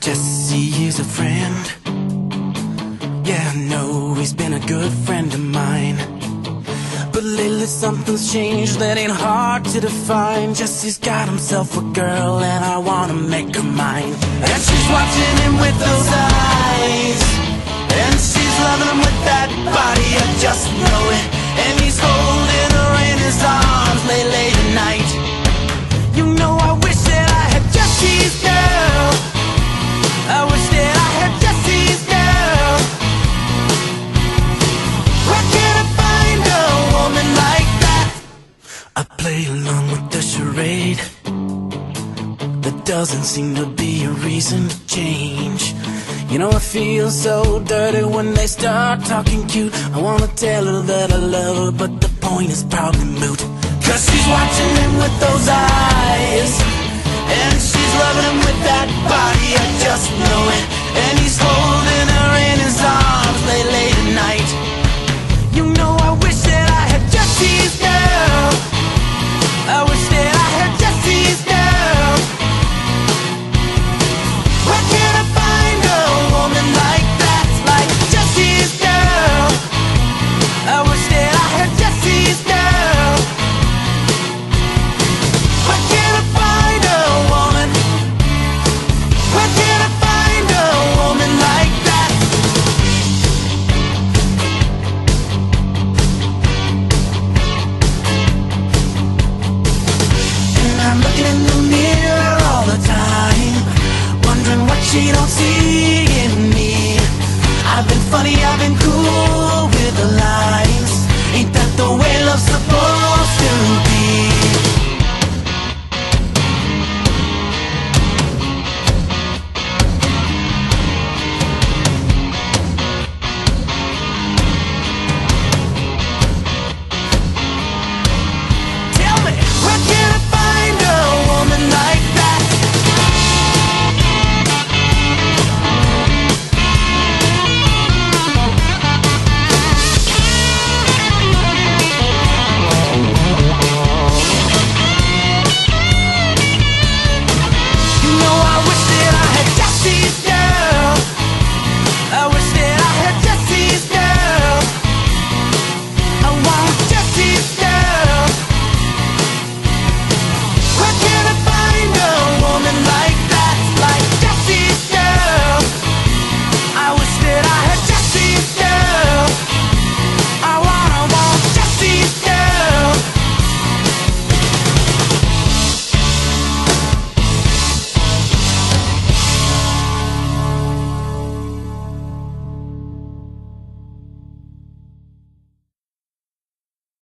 Jessie is a friend. Yeah, I know he's been a good friend of mine. But lately something's changed that ain't hard to define. Jessie's got himself a girl and I wanna make her mine. And she's watching him with those eyes. Play along with the charade. There doesn't seem to be a reason to change. You know, I feel so dirty when they start talking cute. I wanna tell her that I love her, but the point is probably moot. Cause she's watching him with those eyes. And she's loving him with that body, driving cool with the lines. Ain't that the way love's supposed to be?